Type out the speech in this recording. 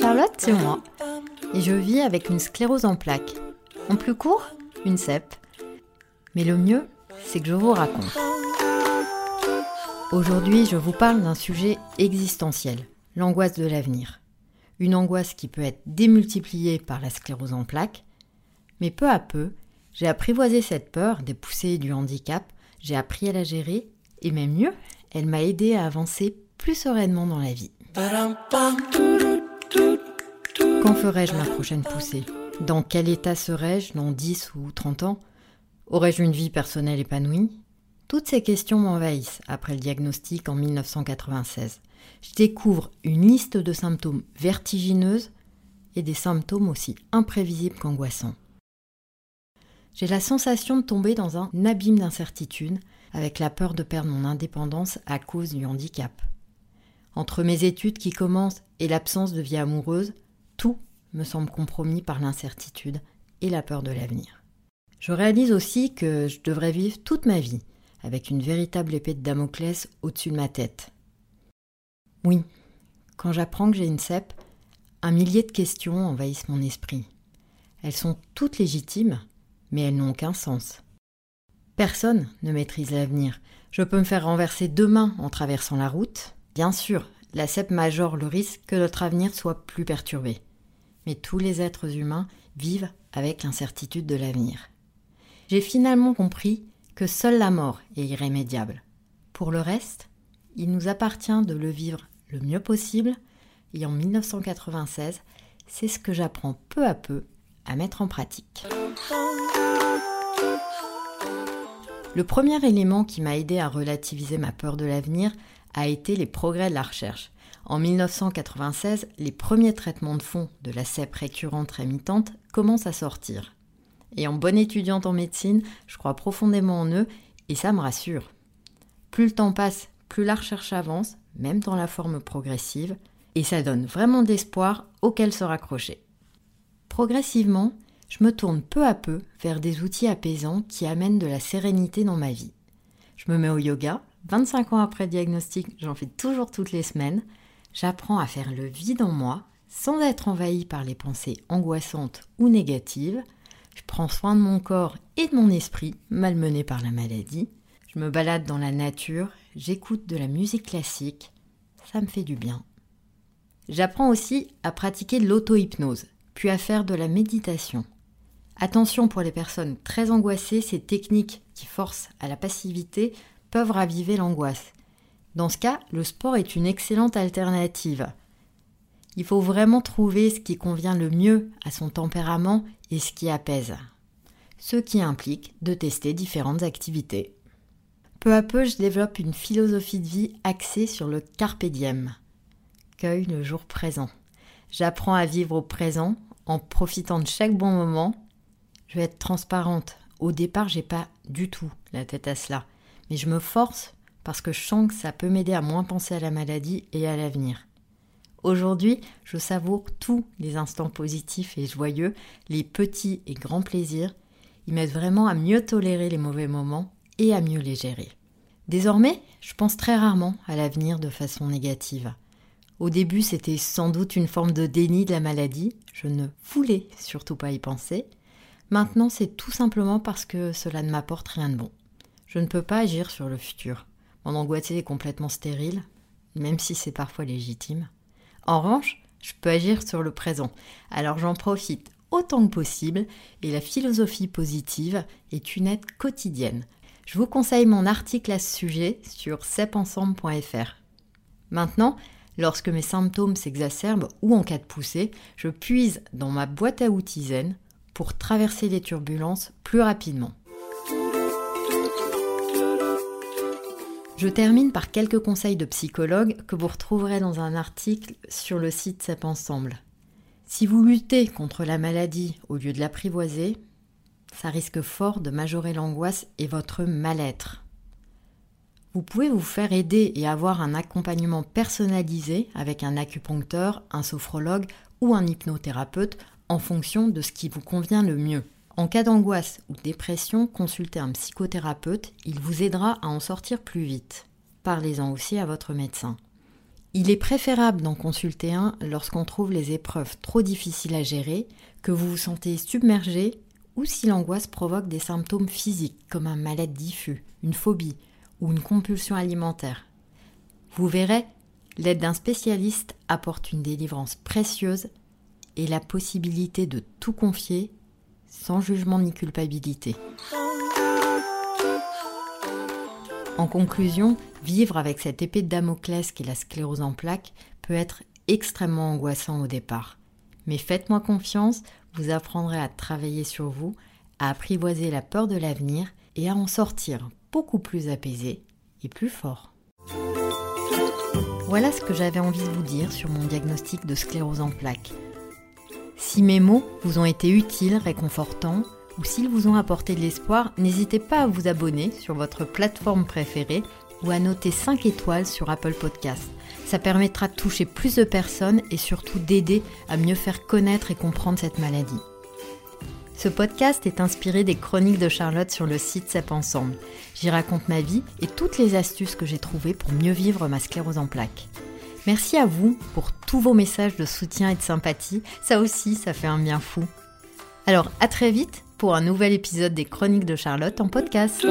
Charlotte, c'est moi. Et je vis avec une sclérose en plaques. En plus court, une CEP. Mais le mieux, c'est que je vous raconte. Aujourd'hui, je vous parle d'un sujet existentiel, l'angoisse de l'avenir. Une angoisse qui peut être démultipliée par la sclérose en plaques, mais peu à peu, j'ai apprivoisé cette peur des poussées du handicap, j'ai appris à la gérer, et même mieux, elle m'a aidé à avancer plus sereinement dans la vie. Quand ferai-je ma prochaine poussée? Dans quel état serai-je dans 10 ou 30 ans? Aurais-je une vie personnelle épanouie? Toutes ces questions m'envahissent après le diagnostic en 1996. Je découvre une liste de symptômes vertigineuses et des symptômes aussi imprévisibles qu'angoissants. J'ai la sensation de tomber dans un abîme d'incertitude avec la peur de perdre mon indépendance à cause du handicap. Entre mes études qui commencent et l'absence de vie amoureuse, tout me semble compromis par l'incertitude et la peur de l'avenir. Je réalise aussi que je devrais vivre toute ma vie avec une véritable épée de Damoclès au-dessus de ma tête. Oui, quand j'apprends que j'ai une CEP, un millier de questions envahissent mon esprit. Elles sont toutes légitimes, mais elles n'ont aucun sens. Personne ne maîtrise l'avenir. Je peux me faire renverser demain en traversant la route. Bien sûr, la CEP majore le risque que notre avenir soit plus perturbé. Mais tous les êtres humains vivent avec l'incertitude de l'avenir. J'ai finalement compris que seule la mort est irrémédiable. Pour le reste, il nous appartient de le vivre le mieux possible et en 1996, c'est ce que j'apprends peu à peu à mettre en pratique. Le premier élément qui m'a aidé à relativiser ma peur de l'avenir a été les progrès de la recherche. En 1996, les premiers traitements de fond de la CEP récurrente rémitante commencent à sortir. Et en bonne étudiante en médecine, je crois profondément en eux et ça me rassure. Plus le temps passe, plus la recherche avance, même dans la forme progressive, et ça donne vraiment d'espoir auquel se raccrocher. Progressivement, je me tourne peu à peu vers des outils apaisants qui amènent de la sérénité dans ma vie. Je me mets au yoga, 25 ans après diagnostic, j'en fais toujours toutes les semaines. J'apprends à faire le vide en moi sans être envahi par les pensées angoissantes ou négatives. Je prends soin de mon corps et de mon esprit, malmené par la maladie. Je me balade dans la nature, j'écoute de la musique classique. Ça me fait du bien. J'apprends aussi à pratiquer l'auto-hypnose, puis à faire de la méditation. Attention pour les personnes très angoissées, ces techniques qui forcent à la passivité peuvent raviver l'angoisse. Dans ce cas, le sport est une excellente alternative. Il faut vraiment trouver ce qui convient le mieux à son tempérament et ce qui apaise. Ce qui implique de tester différentes activités. Peu à peu, je développe une philosophie de vie axée sur le carpe diem. Cueille le jour présent. J'apprends à vivre au présent en profitant de chaque bon moment. Je vais être transparente. Au départ, j'ai pas du tout la tête à cela, mais je me force parce que je sens que ça peut m'aider à moins penser à la maladie et à l'avenir. Aujourd'hui, je savoure tous les instants positifs et joyeux, les petits et grands plaisirs. Ils m'aident vraiment à mieux tolérer les mauvais moments et à mieux les gérer. Désormais, je pense très rarement à l'avenir de façon négative. Au début, c'était sans doute une forme de déni de la maladie, je ne voulais surtout pas y penser. Maintenant, c'est tout simplement parce que cela ne m'apporte rien de bon. Je ne peux pas agir sur le futur. Mon angoisse est complètement stérile, même si c'est parfois légitime. En revanche, je peux agir sur le présent. Alors j'en profite autant que possible et la philosophie positive est une aide quotidienne. Je vous conseille mon article à ce sujet sur cepensemble.fr. Maintenant, lorsque mes symptômes s'exacerbent ou en cas de poussée, je puise dans ma boîte à outils zen pour traverser les turbulences plus rapidement. Je termine par quelques conseils de psychologue que vous retrouverez dans un article sur le site CEP Ensemble. Si vous luttez contre la maladie au lieu de l'apprivoiser, ça risque fort de majorer l'angoisse et votre mal-être. Vous pouvez vous faire aider et avoir un accompagnement personnalisé avec un acupuncteur, un sophrologue ou un hypnothérapeute en fonction de ce qui vous convient le mieux. En cas d'angoisse ou dépression, consultez un psychothérapeute, il vous aidera à en sortir plus vite. Parlez-en aussi à votre médecin. Il est préférable d'en consulter un lorsqu'on trouve les épreuves trop difficiles à gérer, que vous vous sentez submergé ou si l'angoisse provoque des symptômes physiques comme un mal-être diffus, une phobie ou une compulsion alimentaire. Vous verrez, l'aide d'un spécialiste apporte une délivrance précieuse et la possibilité de tout confier sans jugement ni culpabilité. En conclusion, vivre avec cette épée de Damoclès qui est la sclérose en plaques peut être extrêmement angoissant au départ. Mais faites-moi confiance, vous apprendrez à travailler sur vous, à apprivoiser la peur de l'avenir et à en sortir beaucoup plus apaisé et plus fort. Voilà ce que j'avais envie de vous dire sur mon diagnostic de sclérose en plaques. Si mes mots vous ont été utiles, réconfortants, ou s'ils vous ont apporté de l'espoir, n'hésitez pas à vous abonner sur votre plateforme préférée ou à noter 5 étoiles sur Apple Podcasts. Ça permettra de toucher plus de personnes et surtout d'aider à mieux faire connaître et comprendre cette maladie. Ce podcast est inspiré des chroniques de Charlotte sur le site CEP Ensemble. J'y raconte ma vie et toutes les astuces que j'ai trouvées pour mieux vivre ma sclérose en plaques. Merci à vous pour tous vos messages de soutien et de sympathie. Ça aussi, ça fait un bien fou. Alors, à très vite pour un nouvel épisode des Chroniques de Charlotte en podcast.